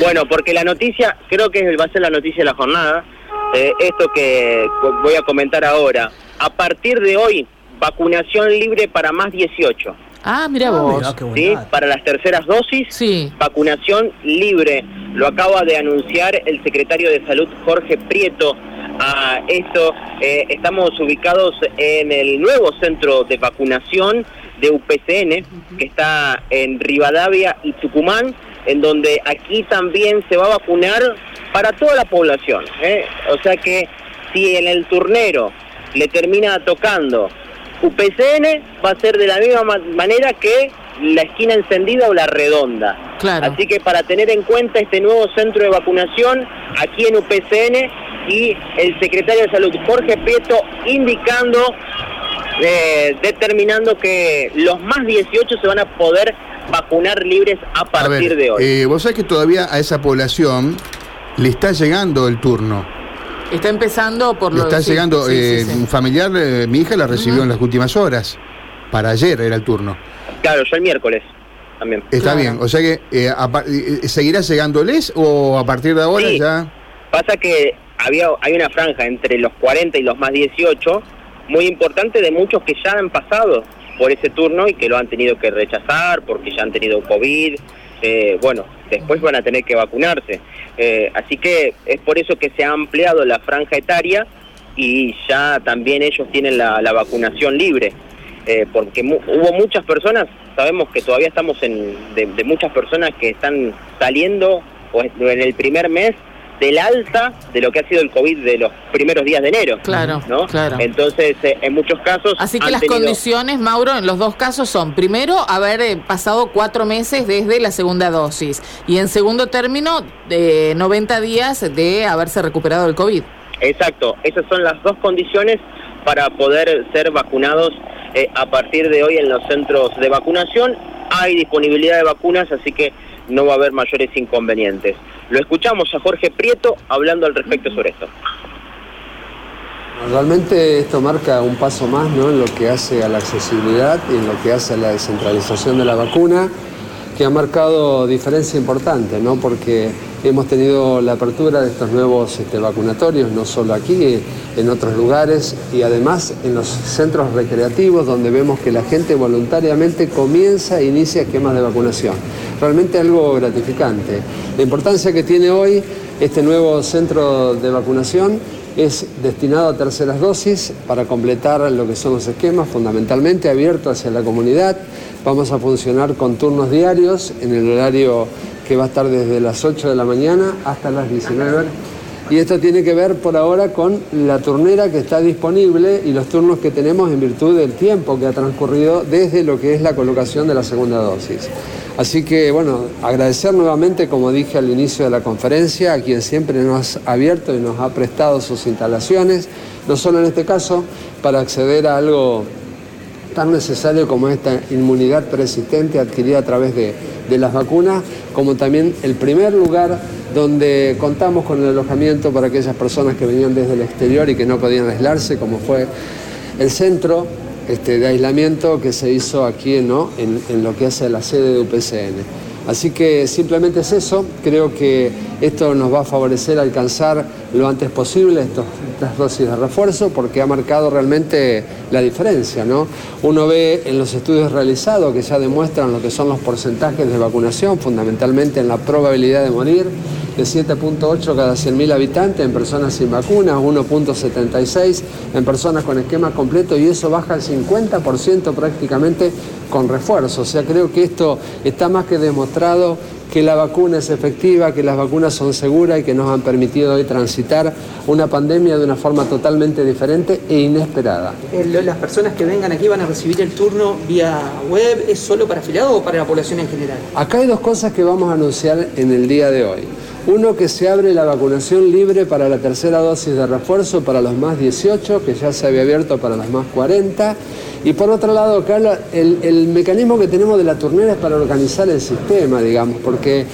Bueno, porque la noticia, creo que va a ser la noticia de la jornada, eh, esto que voy a comentar ahora. A partir de hoy, vacunación libre para más 18. Ah, mira ah, vos. ¿sí? Para las terceras dosis, sí. vacunación libre. Lo acaba de anunciar el secretario de Salud Jorge Prieto. A esto eh, estamos ubicados en el nuevo centro de vacunación de UPCN, que está en Rivadavia y Tucumán, en donde aquí también se va a vacunar para toda la población. ¿eh? O sea que si en el turnero le termina tocando UPCN va a ser de la misma manera que la esquina encendida o la redonda. Así que para tener en cuenta este nuevo centro de vacunación aquí en UPCN y el secretario de Salud Jorge Prieto indicando, eh, determinando que los más 18 se van a poder vacunar libres a partir de hoy. Eh, vos sabés que todavía a esa población le está llegando el turno. Está empezando por lo Está llegando, eh, un familiar, eh, mi hija la recibió en las últimas horas. Para ayer era el turno. Claro, yo el miércoles también. Está bien, o sea que eh, seguirá llegándoles o a partir de ahora ya. Pasa que había hay una franja entre los 40 y los más 18 muy importante de muchos que ya han pasado por ese turno y que lo han tenido que rechazar porque ya han tenido COVID. bueno, después van a tener que vacunarse. Eh, así que es por eso que se ha ampliado la franja etaria y ya también ellos tienen la, vacunación libre. Eh, porque hubo muchas personas, sabemos que todavía estamos en, de, muchas personas que están saliendo o en el primer mes del alta de lo que ha sido el COVID de los primeros días de enero. Claro, ¿no? claro. Entonces, eh, en muchos casos... Así que las condiciones, Mauro, en los dos casos son, primero, haber eh, pasado cuatro meses desde la segunda dosis y en segundo término, de 90 días de haberse recuperado el COVID. Exacto, esas son las dos condiciones para poder ser vacunados eh, a partir de hoy en los centros de vacunación. Hay disponibilidad de vacunas, así que no va a haber mayores inconvenientes. Lo escuchamos a Jorge Prieto hablando al respecto sobre esto. Realmente esto marca un paso más ¿no? en lo que hace a la accesibilidad y en lo que hace a la descentralización de la vacuna, que ha marcado diferencia importante, ¿no? porque hemos tenido la apertura de estos nuevos este, vacunatorios, no solo aquí, en otros lugares y además en los centros recreativos donde vemos que la gente voluntariamente comienza e inicia esquemas de vacunación realmente algo gratificante. La importancia que tiene hoy este nuevo centro de vacunación es destinado a terceras dosis para completar lo que son los esquemas, fundamentalmente abierto hacia la comunidad. Vamos a funcionar con turnos diarios en el horario que va a estar desde las 8 de la mañana hasta las 19 y esto tiene que ver por ahora con la turnera que está disponible y los turnos que tenemos en virtud del tiempo que ha transcurrido desde lo que es la colocación de la segunda dosis. Así que, bueno, agradecer nuevamente, como dije al inicio de la conferencia, a quien siempre nos ha abierto y nos ha prestado sus instalaciones, no solo en este caso, para acceder a algo tan necesario como esta inmunidad persistente adquirida a través de, de las vacunas, como también el primer lugar donde contamos con el alojamiento para aquellas personas que venían desde el exterior y que no podían aislarse, como fue el centro este, de aislamiento que se hizo aquí ¿no? en, lo que hace la sede de UPCN. Así que simplemente es eso, creo que esto nos va a favorecer alcanzar lo antes posible estas dosis de refuerzo porque ha marcado realmente la diferencia. ¿no? Uno ve en los estudios realizados que ya demuestran lo que son los porcentajes de vacunación, fundamentalmente en la probabilidad de morir, de 7.8 cada 100.000 habitantes en personas sin vacunas, 1.76 en personas con esquema completo y eso baja al 50% prácticamente con refuerzo. O sea, creo que esto está más que demostrado que la vacuna es efectiva, que las vacunas son seguras y que nos han permitido hoy transitar una pandemia de una forma totalmente diferente e inesperada. Eh, ¿Las personas que vengan aquí van a recibir el turno vía web? ¿Es solo para afiliados o para la población en general? Acá hay dos cosas que vamos a anunciar en el día de hoy. Uno, que se abre la vacunación libre para la tercera dosis de refuerzo para los más 18, que ya se había abierto para los más 40. Y por otro lado, Carlos, el, mecanismo que tenemos de la turnera es para organizar el sistema, digamos, porque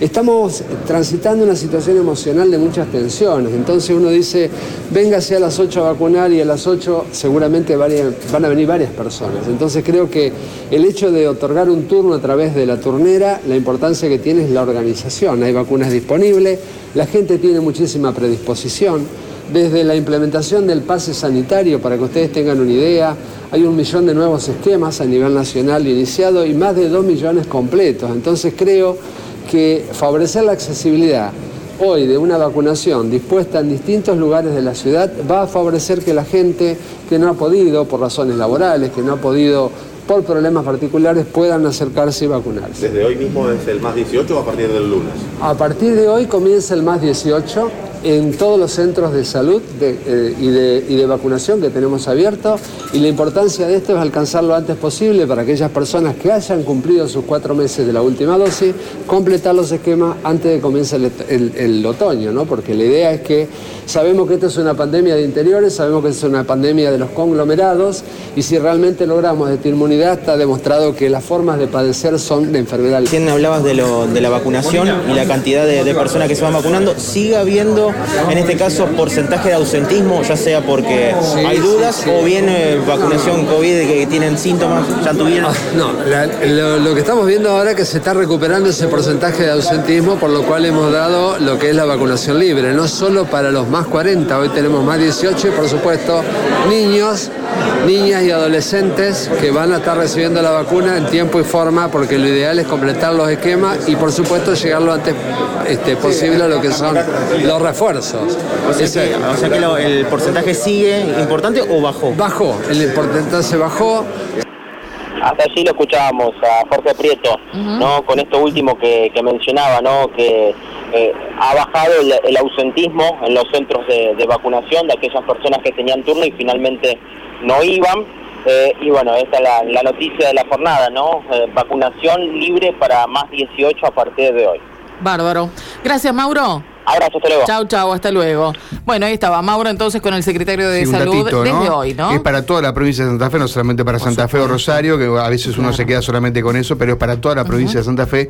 estamos transitando una situación emocional de muchas tensiones. Entonces uno dice, véngase a las 8 a vacunar y a las 8 seguramente van a venir varias personas. Entonces creo que el hecho de otorgar un turno a través de la turnera, la importancia que tiene es la organización. Hay vacunas disponibles, la gente tiene muchísima predisposición. Desde la implementación del pase sanitario, para que ustedes tengan una idea, hay un millón de nuevos esquemas a nivel nacional iniciado y más de dos millones completos. Entonces creo que favorecer la accesibilidad hoy de una vacunación dispuesta en distintos lugares de la ciudad va a favorecer que la gente que no ha podido por razones laborales, que no ha podido por problemas particulares puedan acercarse y vacunarse. ¿Desde hoy mismo es el más 18 o a partir del lunes? A partir de hoy comienza el más 18 en todos los centros de salud eh, y, de, vacunación que tenemos abiertos y la importancia de esto es alcanzar lo antes posible para aquellas personas que hayan cumplido sus cuatro meses de la última dosis, completar los esquemas antes de que comience el, otoño, ¿no? porque la idea es que sabemos que esto es una pandemia de interiores, sabemos que es una pandemia de los conglomerados y si realmente logramos esta inmunidad está demostrado que las formas de padecer son de enfermedad. Recién hablabas de, la vacunación y la cantidad de, de personas que se van vacunando, sigue habiendo en este caso, porcentaje de ausentismo, ya sea porque hay dudas o bien eh, vacunación COVID que tienen síntomas, ya tuvieron? Ah, no, lo, que estamos viendo ahora es que se está recuperando ese porcentaje de ausentismo, por lo cual hemos dado lo que es la vacunación libre, no solo para los más 40, hoy tenemos más 18 y por supuesto niños, niñas y adolescentes que van a estar recibiendo la vacuna en tiempo y forma, porque lo ideal es completar los esquemas y por supuesto llegar lo antes este, posible a lo que son los refuerzos. O sea, que, el porcentaje sigue importante o bajó? Bajó, el porcentaje bajó. Hasta allí lo escuchábamos a Jorge Prieto, ¿no? Con esto último que, mencionaba, ¿no? Que eh, ha bajado el, ausentismo en los centros de, vacunación de aquellas personas que tenían turno y finalmente no iban. Eh, y bueno, esta es la, noticia de la jornada, ¿no? Eh, vacunación libre para más 18 a partir de hoy. Bárbaro. Gracias, Mauro. Abrazo, hasta luego. Chau, chau, hasta luego. Bueno, ahí estaba Mauro entonces con el secretario de Salud desde hoy, ¿no? Es para toda la provincia de Santa Fe, no solamente para Santa Fe o Rosario, que a veces uno se queda solamente con eso, pero es para toda la provincia de Santa Fe.